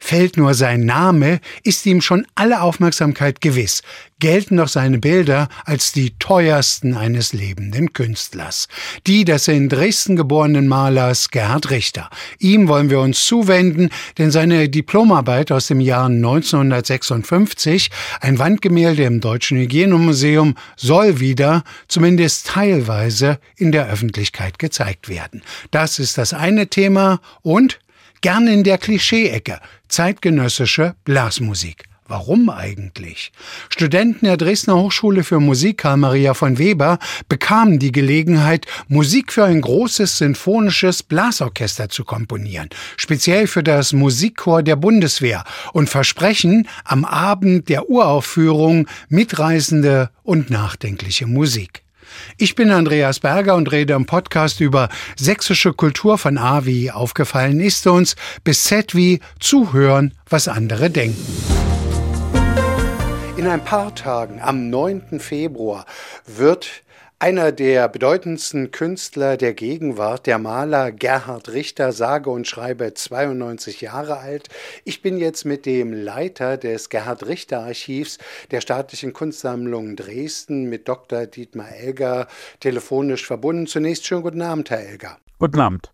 Fällt nur sein Name, ist ihm schon alle Aufmerksamkeit gewiss, gelten doch seine Bilder als die teuersten eines lebenden Künstlers. Die des in Dresden geborenen Malers Gerhard Richter. Ihm wollen wir uns zuwenden, denn seine Diplomarbeit aus dem Jahr 1956, ein Wandgemälde im Deutschen Hygienemuseum, soll wieder, zumindest teilweise, in der Öffentlichkeit gezeigt werden. Das ist das eine Thema und Gern in der Klischee-Ecke, zeitgenössische Blasmusik. Warum eigentlich? Studenten der Dresdner Hochschule für Musik Karl Maria von Weber bekamen die Gelegenheit, Musik für ein großes sinfonisches Blasorchester zu komponieren, speziell für das Musikchor der Bundeswehr und versprechen am Abend der Uraufführung mitreißende und nachdenkliche Musik. Ich bin Andreas Berger und rede im Podcast über sächsische Kultur von A wie aufgefallen ist uns bis Z wie zuhören, was andere denken. In ein paar Tagen, am 9. Februar, wird einer der bedeutendsten Künstler der Gegenwart, der Maler Gerhard Richter, sage und schreibe 92 Jahre alt. Ich bin jetzt mit dem Leiter des Gerhard Richter Archivs der Staatlichen Kunstsammlung Dresden, mit Dr. Dietmar Elger, telefonisch verbunden. Zunächst schönen guten Abend, Herr Elger. Guten Abend.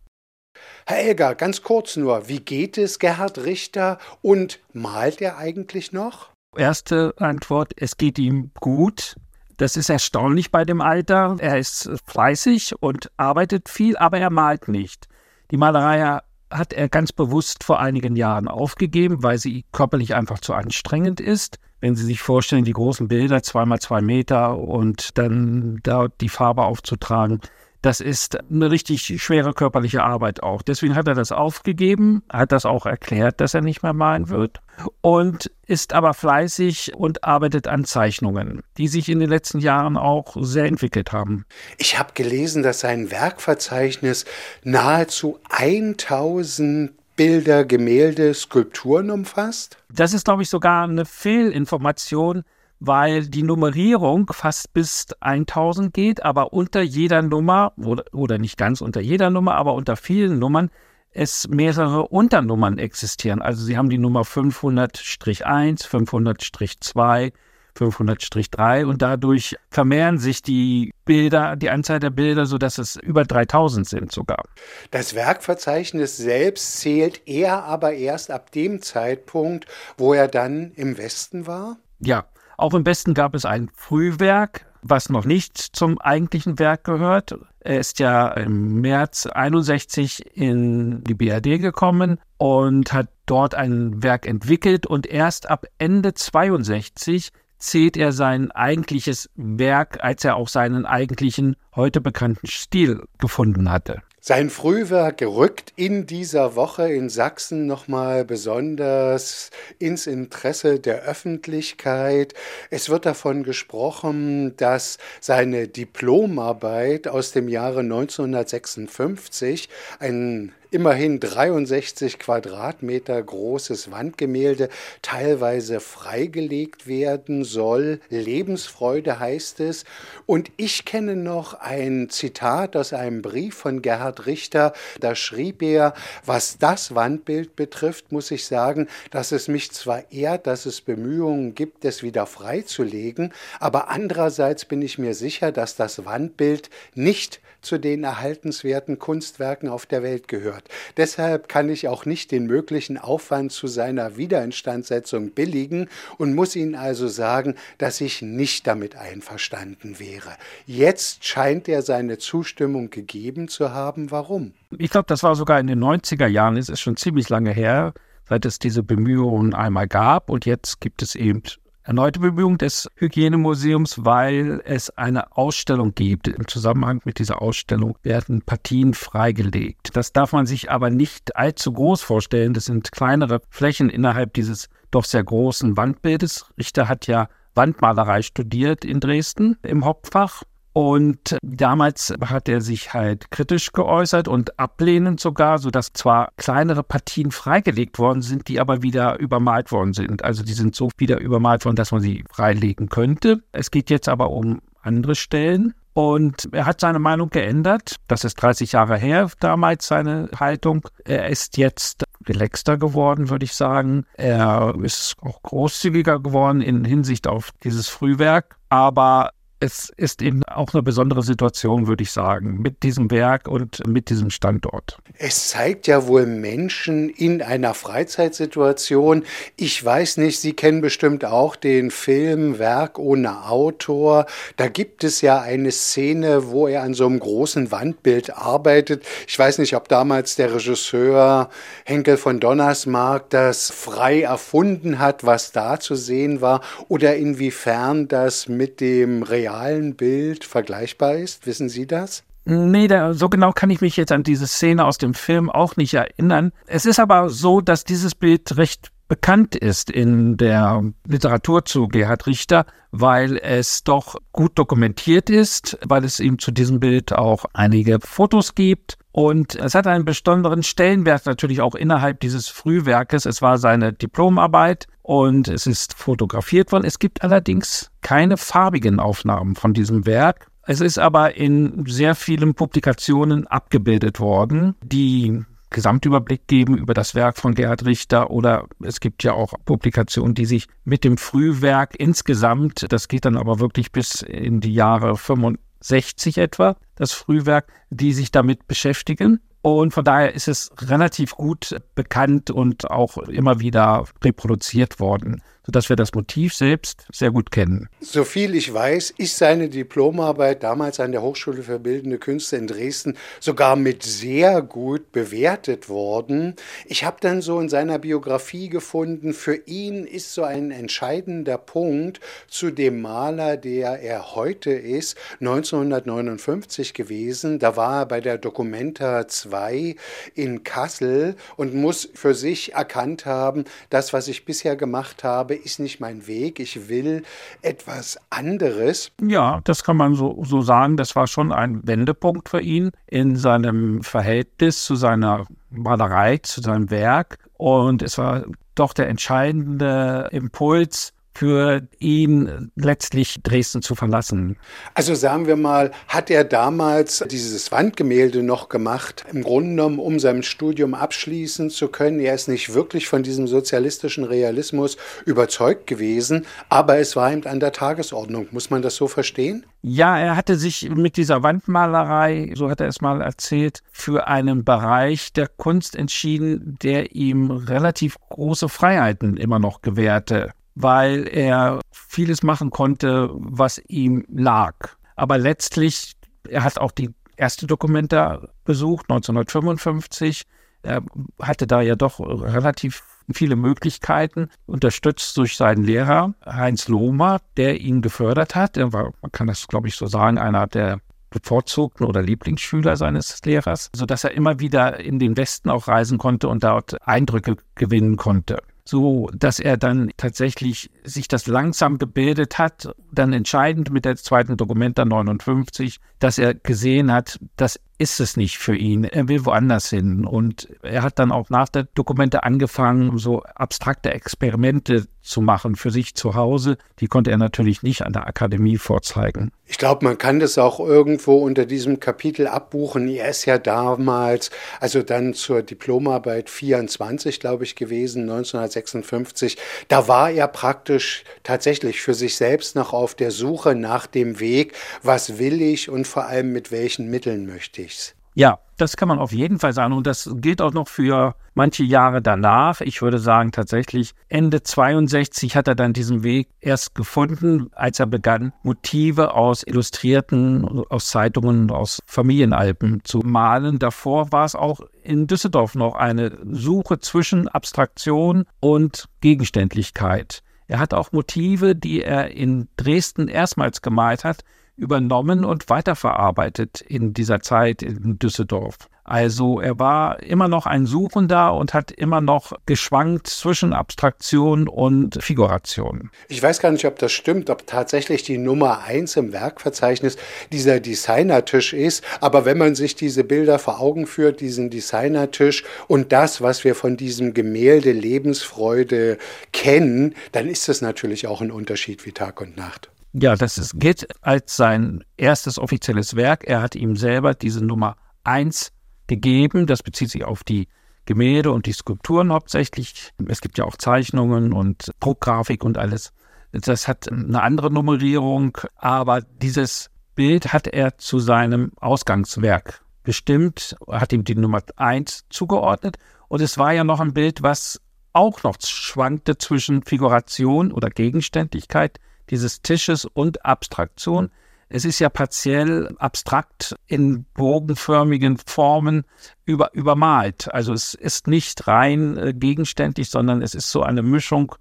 Herr Elger, ganz kurz nur, wie geht es Gerhard Richter und malt er eigentlich noch? Erste Antwort, es geht ihm gut. Das ist erstaunlich bei dem Alter. Er ist fleißig und arbeitet viel, aber er malt nicht. Die Malerei hat er ganz bewusst vor einigen Jahren aufgegeben, weil sie körperlich einfach zu anstrengend ist. Wenn Sie sich vorstellen, die großen Bilder, zweimal zwei Meter und dann dort die Farbe aufzutragen, das ist eine richtig schwere körperliche Arbeit auch. Deswegen hat er das aufgegeben, hat das auch erklärt, dass er nicht mehr malen wird und ist aber fleißig und arbeitet an Zeichnungen, die sich in den letzten Jahren auch sehr entwickelt haben. Ich habe gelesen, dass sein Werkverzeichnis nahezu 1000 Bilder, Gemälde, Skulpturen umfasst? Das ist, glaube ich, sogar eine Fehlinformation weil die Nummerierung fast bis 1000 geht, aber unter jeder Nummer, oder, oder nicht ganz unter jeder Nummer, aber unter vielen Nummern, es mehrere Unternummern existieren. Also Sie haben die Nummer 500-1, 500-2, 500-3 und dadurch vermehren sich die Bilder, die Anzahl der Bilder, sodass es über 3000 sind sogar. Das Werkverzeichnis selbst zählt er aber erst ab dem Zeitpunkt, wo er dann im Westen war? Ja, auch im Westen gab es ein Frühwerk, was noch nicht zum eigentlichen Werk gehört. Er ist ja im März 61 in die BRD gekommen und hat dort ein Werk entwickelt und erst ab Ende 62 zählt er sein eigentliches Werk, als er auch seinen eigentlichen heute bekannten Stil gefunden hatte. Sein Frühwerk rückt in dieser Woche in Sachsen nochmal besonders ins Interesse der Öffentlichkeit. Es wird davon gesprochen, dass seine Diplomarbeit aus dem Jahre 1956, ein immerhin 63 Quadratmeter großes Wandgemälde teilweise freigelegt werden soll. Lebensfreude heißt es. Und ich kenne noch ein Zitat aus einem Brief von Gerhard Richter. Da schrieb er, was das Wandbild betrifft, muss ich sagen, dass es mich zwar ehrt, dass es Bemühungen gibt, es wieder freizulegen, aber andererseits bin ich mir sicher, dass das Wandbild nicht zu den erhaltenswerten Kunstwerken auf der Welt gehört. Deshalb kann ich auch nicht den möglichen Aufwand zu seiner Wiederinstandsetzung billigen und muss Ihnen also sagen, dass ich nicht damit einverstanden wäre. Jetzt scheint er seine Zustimmung gegeben zu haben. Warum? Ich glaube, das war sogar in den 90er Jahren, es ist schon ziemlich lange her, seit es diese Bemühungen einmal gab. Und jetzt gibt es eben erneute Bemühung des Hygienemuseums, weil es eine Ausstellung gibt. Im Zusammenhang mit dieser Ausstellung werden Partien freigelegt. Das darf man sich aber nicht allzu groß vorstellen. Das sind kleinere Flächen innerhalb dieses doch sehr großen Wandbildes. Richter hat ja Wandmalerei studiert in Dresden im Hauptfach Und damals hat er sich halt kritisch geäußert und ablehnend sogar, sodass zwar kleinere Partien freigelegt worden sind, die aber wieder übermalt worden sind. Also die sind so wieder übermalt worden, dass man sie freilegen könnte. Es geht jetzt aber um andere Stellen. Und er hat seine Meinung geändert. Das ist 30 Jahre her, damals seine Haltung. Er ist jetzt relaxter geworden, würde ich sagen. Er ist auch großzügiger geworden in Hinsicht auf dieses Frühwerk. Aber es ist eben auch eine besondere Situation, würde ich sagen, mit diesem Werk und mit diesem Standort. Es zeigt ja wohl Menschen in einer Freizeitsituation. Ich weiß nicht, Sie kennen bestimmt auch den Film Werk ohne Autor. Da gibt es ja eine Szene, wo er an so einem großen Wandbild arbeitet. Ich weiß nicht, ob damals der Regisseur Henkel von Donnersmarck das frei erfunden hat, was da zu sehen war, oder inwiefern das mit dem Real realen Bild vergleichbar ist? Wissen Sie das? Nee, da, so genau kann ich mich jetzt an diese Szene aus dem Film auch nicht erinnern. Es ist aber so, dass dieses Bild recht bekannt ist in der Literatur zu Gerhard Richter, weil es doch gut dokumentiert ist, weil es ihm zu diesem Bild auch einige Fotos gibt. Und es hat einen besonderen Stellenwert natürlich auch innerhalb dieses Frühwerkes. Es war seine Diplomarbeit und es ist fotografiert worden. Es gibt allerdings keine farbigen Aufnahmen von diesem Werk. Es ist aber in sehr vielen Publikationen abgebildet worden, die Gesamtüberblick geben über das Werk von Gerhard Richter oder es gibt ja auch Publikationen, die sich mit dem Frühwerk insgesamt, das geht dann aber wirklich bis in die Jahre 65 etwa, das Frühwerk, die sich damit beschäftigen. Und von daher ist es relativ gut bekannt und auch immer wieder reproduziert worden sodass wir das Motiv selbst sehr gut kennen. Soviel ich weiß, ist seine Diplomarbeit damals an der Hochschule für Bildende Künste in Dresden sogar mit sehr gut bewertet worden. Ich habe dann so in seiner Biografie gefunden, für ihn ist so ein entscheidender Punkt zu dem Maler, der er heute ist, 1959 gewesen. Da war er bei der Documenta 2 in Kassel und muss für sich erkannt haben, das, was ich bisher gemacht habe, habe, ist nicht mein Weg. Ich will etwas anderes. Ja, das kann man so, so sagen. Das war schon ein Wendepunkt für ihn in seinem Verhältnis zu seiner Malerei, zu seinem Werk. Und es war doch der entscheidende Impuls, für ihn letztlich Dresden zu verlassen. Also sagen wir mal, hat er damals dieses Wandgemälde noch gemacht, im Grunde genommen, um sein Studium abschließen zu können. Er ist nicht wirklich von diesem sozialistischen Realismus überzeugt gewesen, aber es war ihm an der Tagesordnung. Muss man das so verstehen? Ja, er hatte sich mit dieser Wandmalerei, so hat er es mal erzählt, für einen Bereich der Kunst entschieden, der ihm relativ große Freiheiten immer noch gewährte weil er vieles machen konnte, was ihm lag. Aber letztlich, er hat auch die erste Dokumenta besucht, 1955. Er hatte da ja doch relativ viele Möglichkeiten, unterstützt durch seinen Lehrer Heinz Lohmer, der ihn gefördert hat. Er war, man kann das glaube ich so sagen, einer der bevorzugten oder Lieblingsschüler seines Lehrers, sodass er immer wieder in den Westen auch reisen konnte und dort Eindrücke gewinnen konnte so dass er dann tatsächlich sich das langsam gebildet hat, dann entscheidend mit der zweiten Dokumenta 59, dass er gesehen hat, das ist es nicht für ihn. Er will woanders hin. Und er hat dann auch nach der Dokumente angefangen, so abstrakte Experimente zu machen für sich zu Hause. Die konnte er natürlich nicht an der Akademie vorzeigen. Ich glaube, man kann das auch irgendwo unter diesem Kapitel abbuchen. Er ist ja damals, also dann zur Diplomarbeit 24, glaube ich, gewesen, 1956. Da war er praktisch tatsächlich für sich selbst noch auf der Suche nach dem Weg, was will ich und vor allem mit welchen Mitteln möchte ich's. Ja, das kann man auf jeden Fall sagen. Und das gilt auch noch für manche Jahre danach. Ich würde sagen, tatsächlich Ende 62 hat er dann diesen Weg erst gefunden, als er begann, Motive aus Illustrierten, aus Zeitungen, aus Familienalben zu malen. Davor war es auch in Düsseldorf noch eine Suche zwischen Abstraktion und Gegenständlichkeit. Er hat auch Motive, die er in Dresden erstmals gemalt hat, übernommen und weiterverarbeitet in dieser Zeit in Düsseldorf. Also er war immer noch ein Suchender und hat immer noch geschwankt zwischen Abstraktion und Figuration. Ich weiß gar nicht, ob das stimmt, ob tatsächlich die Nummer eins im Werkverzeichnis dieser Designertisch ist. Aber wenn man sich diese Bilder vor Augen führt, diesen Designertisch und das, was wir von diesem Gemälde Lebensfreude kennen, dann ist das natürlich auch ein Unterschied wie Tag und Nacht. Ja, das ist, gilt als sein erstes offizielles Werk. Er hat ihm selber diese Nummer eins gegeben. Das bezieht sich auf die Gemälde und die Skulpturen hauptsächlich. Es gibt ja auch Zeichnungen und Druckgrafik und alles. Das hat eine andere Nummerierung, aber dieses Bild hat er zu seinem Ausgangswerk bestimmt, hat ihm die Nummer eins zugeordnet. Und es war ja noch ein Bild, was auch noch schwankte zwischen Figuration oder Gegenständlichkeit dieses Tisches und Abstraktion. Es ist ja partiell abstrakt in bogenförmigen Formen über, übermalt. Also es ist nicht rein äh, gegenständlich, sondern es ist so eine Mischung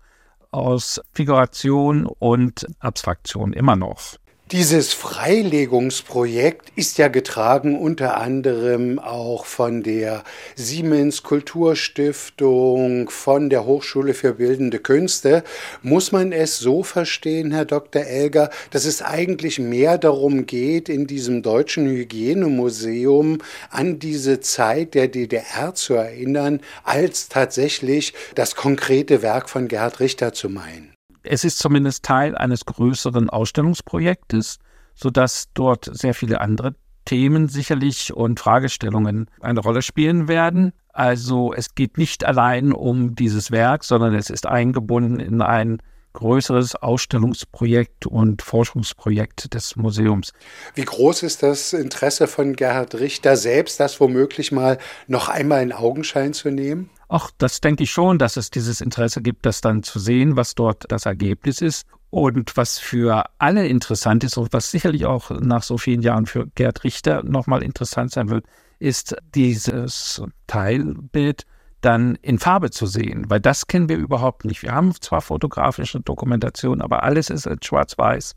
aus Figuration und Abstraktion immer noch. Dieses Freilegungsprojekt ist ja getragen unter anderem auch von der Siemens Kulturstiftung, von der Hochschule für Bildende Künste. Muss man es so verstehen, Herr Dr. Elger, dass es eigentlich mehr darum geht, in diesem deutschen Hygienemuseum an diese Zeit der DDR zu erinnern, als tatsächlich das konkrete Werk von Gerhard Richter zu meinen? Es ist zumindest Teil eines größeren Ausstellungsprojektes, sodass dort sehr viele andere Themen sicherlich und Fragestellungen eine Rolle spielen werden. Also es geht nicht allein um dieses Werk, sondern es ist eingebunden in ein größeres Ausstellungsprojekt und Forschungsprojekt des Museums. Wie groß ist das Interesse von Gerhard Richter selbst, das womöglich mal noch einmal in Augenschein zu nehmen? Ach, das denke ich schon, dass es dieses Interesse gibt, das dann zu sehen, was dort das Ergebnis ist. Und was für alle interessant ist und was sicherlich auch nach so vielen Jahren für Gerd Richter nochmal interessant sein wird, ist dieses Teilbild dann in Farbe zu sehen, weil das kennen wir überhaupt nicht. Wir haben zwar fotografische Dokumentation, aber alles ist in schwarz-weiß.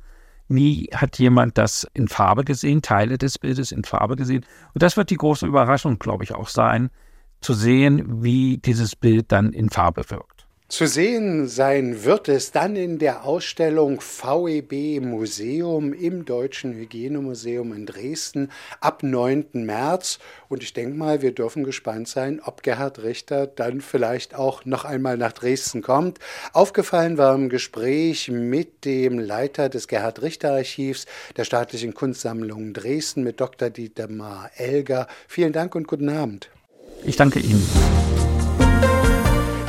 Nie hat jemand das in Farbe gesehen, Teile des Bildes in Farbe gesehen. Und das wird die große Überraschung, glaube ich, auch sein, zu sehen, wie dieses Bild dann in Farbe wirkt. Zu sehen sein wird es dann in der Ausstellung VEB Museum im Deutschen Hygienemuseum in Dresden ab 9. März. Und ich denke mal, wir dürfen gespannt sein, ob Gerhard Richter dann vielleicht auch noch einmal nach Dresden kommt. Aufgefallen war im Gespräch mit dem Leiter des Gerhard Richter Archivs der Staatlichen Kunstsammlung Dresden mit Dr. Dietmar Elger. Vielen Dank und guten Abend. Ich danke Ihnen.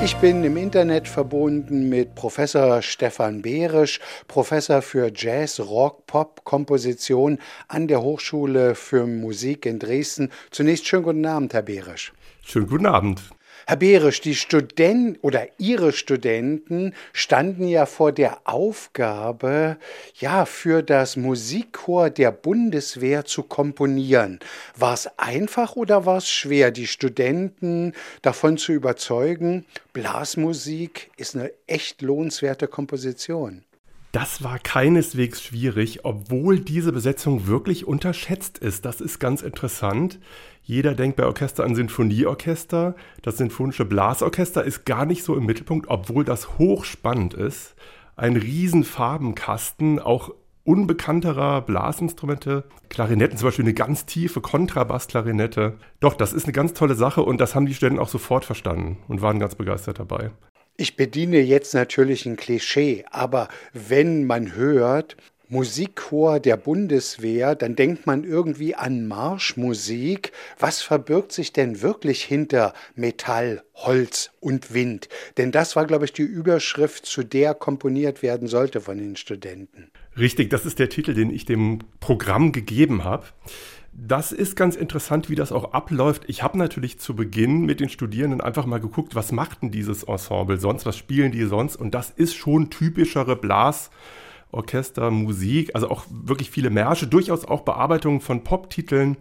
Ich bin im Internet verbunden mit Professor Stefan Behrisch, Professor für Jazz, Rock, Pop, Komposition an der Hochschule für Musik in Dresden. Zunächst schönen guten Abend, Herr Behrisch. Schönen guten Abend. Herr Behrisch, die Studenten oder Ihre Studenten standen ja vor der Aufgabe, ja, für das Musikchor der Bundeswehr zu komponieren. War es einfach oder war es schwer, die Studenten davon zu überzeugen, Blasmusik ist eine echt lohnenswerte Komposition? Das war keineswegs schwierig, obwohl diese Besetzung wirklich unterschätzt ist. Das ist ganz interessant. Jeder denkt bei Orchester an Sinfonieorchester. Das Sinfonische Blasorchester ist gar nicht so im Mittelpunkt, obwohl das hochspannend ist. Ein riesen Farbenkasten, auch unbekannterer Blasinstrumente, Klarinetten, zum Beispiel eine ganz tiefe Kontrabassklarinette. Doch, das ist eine ganz tolle Sache und das haben die Studenten auch sofort verstanden und waren ganz begeistert dabei. Ich bediene jetzt natürlich ein Klischee, aber wenn man hört, Musikchor der Bundeswehr, dann denkt man irgendwie an Marschmusik. Was verbirgt sich denn wirklich hinter Metall, Holz und Wind? Denn das war, glaube ich, die Überschrift, zu der komponiert werden sollte von den Studenten. Richtig, das ist der Titel, den ich dem Programm gegeben habe. Das ist ganz interessant, wie das auch abläuft. Ich habe natürlich zu Beginn mit den Studierenden einfach mal geguckt, was macht denn dieses Ensemble sonst, was spielen die sonst? Und das ist schon typischere Blas- Orchester, Musik, also auch wirklich viele Märsche, durchaus auch Bearbeitungen von Pop-Titeln.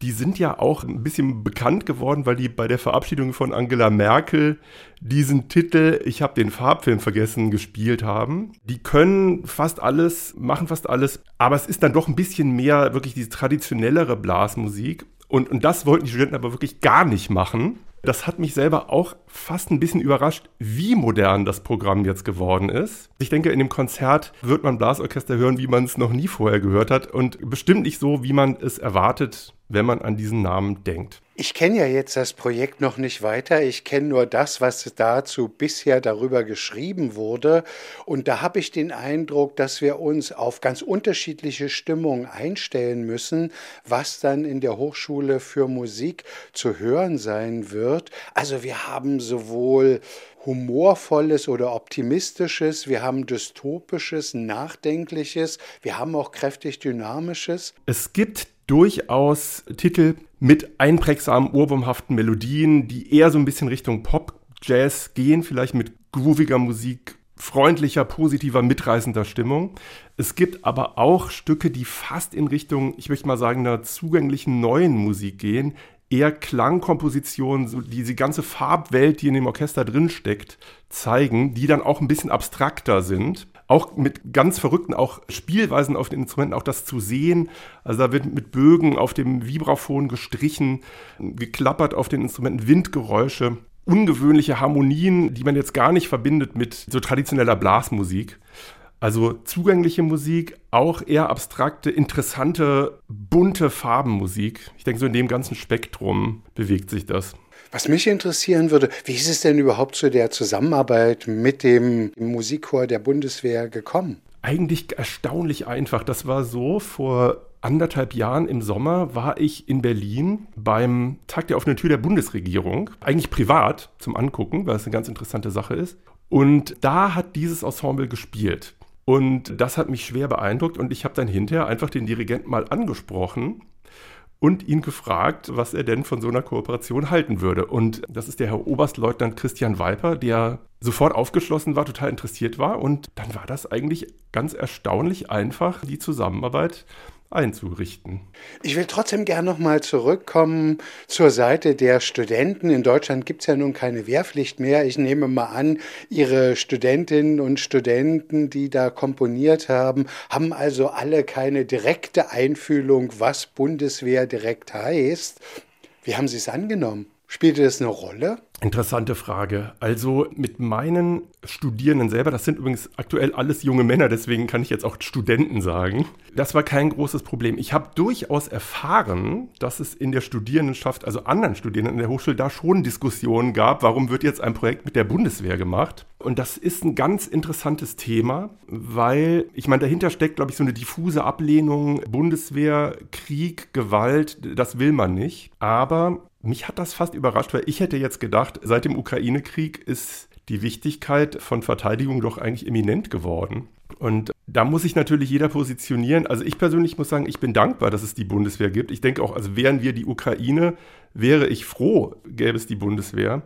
Die sind ja auch ein bisschen bekannt geworden, weil die bei der Verabschiedung von Angela Merkel diesen Titel Ich habe den Farbfilm vergessen gespielt haben. Die können fast alles, machen fast alles, aber es ist dann doch ein bisschen mehr wirklich diese traditionellere Blasmusik. Und, und das wollten die Studenten aber wirklich gar nicht machen. Das hat mich selber auch fast ein bisschen überrascht, wie modern das Programm jetzt geworden ist. Ich denke, in dem Konzert wird man Blasorchester hören, wie man es noch nie vorher gehört hat und bestimmt nicht so, wie man es erwartet, wenn man an diesen Namen denkt. Ich kenne ja jetzt das Projekt noch nicht weiter. Ich kenne nur das, was dazu bisher darüber geschrieben wurde. Und da habe ich den Eindruck, dass wir uns auf ganz unterschiedliche Stimmungen einstellen müssen, was dann in der Hochschule für Musik zu hören sein wird. Also wir haben sowohl humorvolles oder optimistisches, wir haben dystopisches, nachdenkliches, wir haben auch kräftig dynamisches. Es gibt durchaus Titel mit einprägsamen, ohrwurmhaften Melodien, die eher so ein bisschen Richtung Pop, Jazz gehen, vielleicht mit grooviger Musik, freundlicher, positiver, mitreißender Stimmung. Es gibt aber auch Stücke, die fast in Richtung, ich möchte mal sagen, einer zugänglichen neuen Musik gehen, eher Klangkompositionen, so diese ganze Farbwelt, die in dem Orchester drinsteckt, zeigen, die dann auch ein bisschen abstrakter sind auch mit ganz verrückten auch Spielweisen auf den Instrumenten, auch das zu sehen. Also da wird mit Bögen auf dem Vibraphon gestrichen, geklappert auf den Instrumenten, Windgeräusche, ungewöhnliche Harmonien, die man jetzt gar nicht verbindet mit so traditioneller Blasmusik. Also zugängliche Musik, auch eher abstrakte, interessante, bunte Farbenmusik. Ich denke, so in dem ganzen Spektrum bewegt sich das. Was mich interessieren würde, wie ist es denn überhaupt zu der Zusammenarbeit mit dem Musikchor der Bundeswehr gekommen? Eigentlich erstaunlich einfach. Das war so, vor anderthalb Jahren im Sommer war ich in Berlin beim Tag der offenen Tür der Bundesregierung. Eigentlich privat zum Angucken, weil es eine ganz interessante Sache ist. Und da hat dieses Ensemble gespielt. Und das hat mich schwer beeindruckt und ich habe dann hinterher einfach den Dirigenten mal angesprochen und ihn gefragt, was er denn von so einer Kooperation halten würde. Und das ist der Herr Oberstleutnant Christian Weiper, der sofort aufgeschlossen war, total interessiert war. Und dann war das eigentlich ganz erstaunlich einfach, die Zusammenarbeit einzurichten. Ich will trotzdem gerne nochmal zurückkommen zur Seite der Studenten. In Deutschland gibt es ja nun keine Wehrpflicht mehr. Ich nehme mal an, Ihre Studentinnen und Studenten, die da komponiert haben, haben also alle keine direkte Einfühlung, was Bundeswehr direkt heißt. Wie haben Sie es angenommen? Spielte das eine Rolle? Interessante Frage. Also mit meinen Studierenden selber, das sind übrigens aktuell alles junge Männer, deswegen kann ich jetzt auch Studenten sagen. Das war kein großes Problem. Ich habe durchaus erfahren, dass es in der Studierendenschaft, also anderen Studierenden in der Hochschule, da schon Diskussionen gab, warum wird jetzt ein Projekt mit der Bundeswehr gemacht. Und das ist ein ganz interessantes Thema, weil, ich meine, dahinter steckt, glaube ich, so eine diffuse Ablehnung, Bundeswehr, Krieg, Gewalt, das will man nicht. Aber mich hat das fast überrascht, weil ich hätte jetzt gedacht, seit dem Ukraine-Krieg ist die Wichtigkeit von Verteidigung doch eigentlich eminent geworden. Und da muss sich natürlich jeder positionieren. Also ich persönlich muss sagen, ich bin dankbar, dass es die Bundeswehr gibt. Ich denke auch, also wären wir die Ukraine, wäre ich froh, gäbe es die Bundeswehr.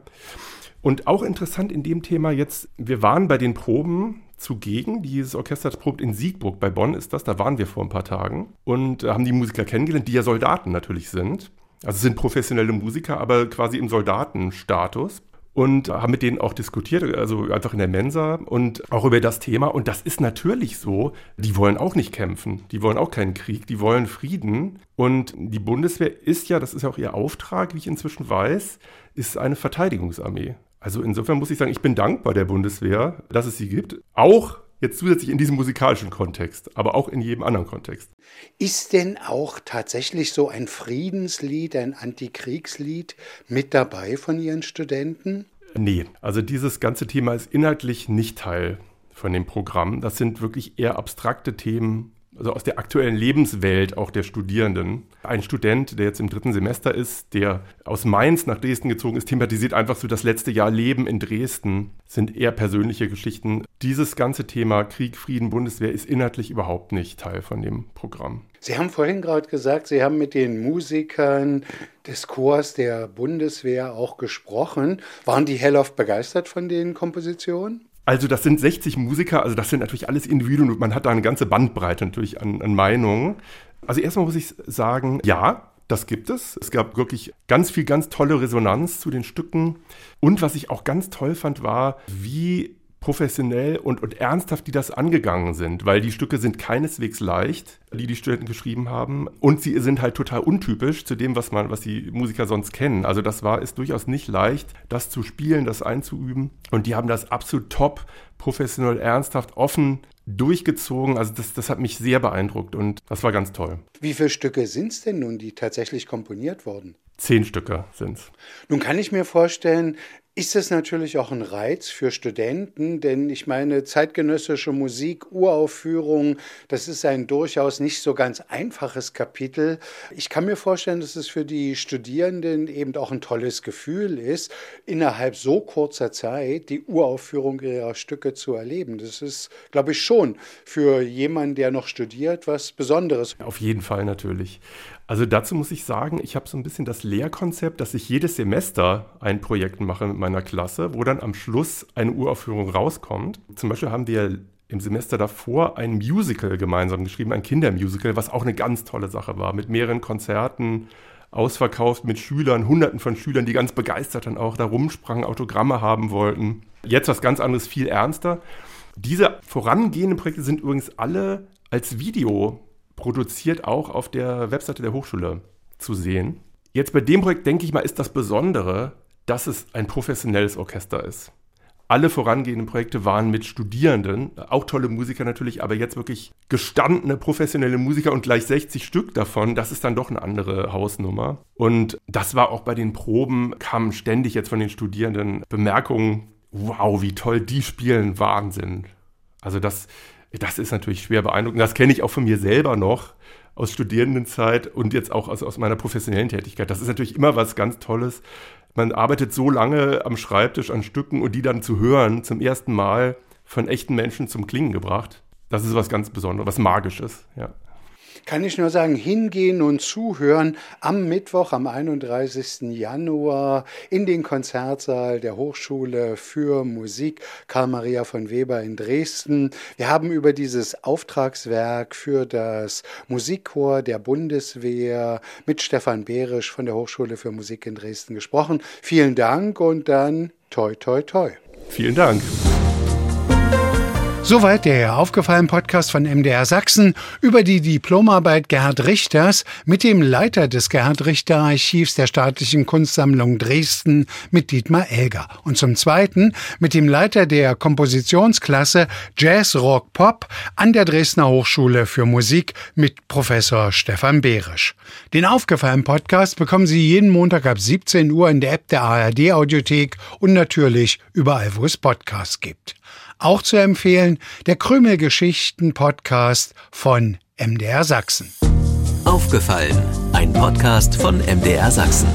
Und auch interessant in dem Thema jetzt, wir waren bei den Proben zugegen. Dieses Orchester probt in Siegburg bei Bonn ist das, da waren wir vor ein paar Tagen und haben die Musiker kennengelernt, die ja Soldaten natürlich sind. Also sind professionelle Musiker, aber quasi im Soldatenstatus und haben mit denen auch diskutiert, also einfach in der Mensa und auch über das Thema. Und das ist natürlich so, die wollen auch nicht kämpfen, die wollen auch keinen Krieg, die wollen Frieden. Und die Bundeswehr ist ja, das ist ja auch ihr Auftrag, wie ich inzwischen weiß, ist eine Verteidigungsarmee. Also insofern muss ich sagen, ich bin dankbar der Bundeswehr, dass es sie gibt. Auch Jetzt zusätzlich in diesem musikalischen Kontext, aber auch in jedem anderen Kontext. Ist denn auch tatsächlich so ein Friedenslied, ein Antikriegslied mit dabei von Ihren Studenten? Nee, also dieses ganze Thema ist inhaltlich nicht Teil von dem Programm. Das sind wirklich eher abstrakte Themen, also aus der aktuellen Lebenswelt auch der Studierenden. Ein Student, der jetzt im dritten Semester ist, der aus Mainz nach Dresden gezogen ist, thematisiert einfach so das letzte Jahr Leben in Dresden, sind eher persönliche Geschichten. Dieses ganze Thema Krieg, Frieden, Bundeswehr ist inhaltlich überhaupt nicht Teil von dem Programm. Sie haben vorhin gerade gesagt, Sie haben mit den Musikern des Chors der Bundeswehr auch gesprochen. Waren die hellauf begeistert von den Kompositionen? Also das sind 60 Musiker, also das sind natürlich alles Individuen und man hat da eine ganze Bandbreite natürlich an, an Meinungen. Also erstmal muss ich sagen, ja, das gibt es. Es gab wirklich ganz viel, ganz tolle Resonanz zu den Stücken. Und was ich auch ganz toll fand, war, wie professionell und, und ernsthaft die das angegangen sind, weil die Stücke sind keineswegs leicht, die die Studenten geschrieben haben und sie sind halt total untypisch zu dem, was man, was die Musiker sonst kennen. Also das war ist durchaus nicht leicht, das zu spielen, das einzuüben und die haben das absolut top, professionell, ernsthaft, offen durchgezogen. Also das, das hat mich sehr beeindruckt und das war ganz toll. Wie viele Stücke sind es denn nun, die tatsächlich komponiert wurden? Zehn Stücke sind es. Nun kann ich mir vorstellen, ist es natürlich auch ein Reiz für Studenten, denn ich meine, zeitgenössische Musik, Uraufführung, das ist ein durchaus nicht so ganz einfaches Kapitel. Ich kann mir vorstellen, dass es für die Studierenden eben auch ein tolles Gefühl ist, innerhalb so kurzer Zeit die Uraufführung ihrer Stücke zu erleben. Das ist, glaube ich, schon für jemanden, der noch studiert, was Besonderes. Auf jeden Fall natürlich. Also dazu muss ich sagen, ich habe so ein bisschen das Lehrkonzept, dass ich jedes Semester ein Projekt mache mit meiner Klasse, wo dann am Schluss eine Uraufführung rauskommt. Zum Beispiel haben wir im Semester davor ein Musical gemeinsam geschrieben, ein Kindermusical, was auch eine ganz tolle Sache war, mit mehreren Konzerten, ausverkauft mit Schülern, Hunderten von Schülern, die ganz begeistert dann auch da rumsprangen, Autogramme haben wollten. Jetzt was ganz anderes, viel ernster. Diese vorangehenden Projekte sind übrigens alle als Video produziert auch auf der Webseite der Hochschule zu sehen. Jetzt bei dem Projekt denke ich mal, ist das Besondere, dass es ein professionelles Orchester ist. Alle vorangehenden Projekte waren mit Studierenden, auch tolle Musiker natürlich, aber jetzt wirklich gestandene professionelle Musiker und gleich 60 Stück davon. Das ist dann doch eine andere Hausnummer. Und das war auch bei den Proben, kamen ständig jetzt von den Studierenden Bemerkungen, wow, wie toll die spielen, Wahnsinn. Also das, das ist natürlich schwer beeindruckend. Das kenne ich auch von mir selber noch aus Studierendenzeit und jetzt auch aus, aus meiner professionellen Tätigkeit. Das ist natürlich immer was ganz Tolles. Man arbeitet so lange am Schreibtisch an Stücken und die dann zu hören, zum ersten Mal von echten Menschen zum Klingen gebracht. Das ist was ganz Besonderes, was Magisches, ja kann ich nur sagen, hingehen und zuhören am Mittwoch, am 31. Januar in den Konzertsaal der Hochschule für Musik Karl Maria von Weber in Dresden. Wir haben über dieses Auftragswerk für das Musikchor der Bundeswehr mit Stefan Behrisch von der Hochschule für Musik in Dresden gesprochen. Vielen Dank und dann toi toi toi. Vielen Dank. Soweit der aufgefallen Podcast von MDR Sachsen über die Diplomarbeit Gerhard Richters mit dem Leiter des Gerhard Richter Archivs der Staatlichen Kunstsammlung Dresden mit Dietmar Elger und zum zweiten mit dem Leiter der Kompositionsklasse Jazz Rock Pop an der Dresdner Hochschule für Musik mit Professor Stefan Behrisch. Den aufgefallen Podcast bekommen Sie jeden Montag ab 17 Uhr in der App der ARD Audiothek und natürlich überall, wo es Podcasts gibt. Auch zu empfehlen der Krümelgeschichten-Podcast von MDR Sachsen. Aufgefallen, ein Podcast von MDR Sachsen.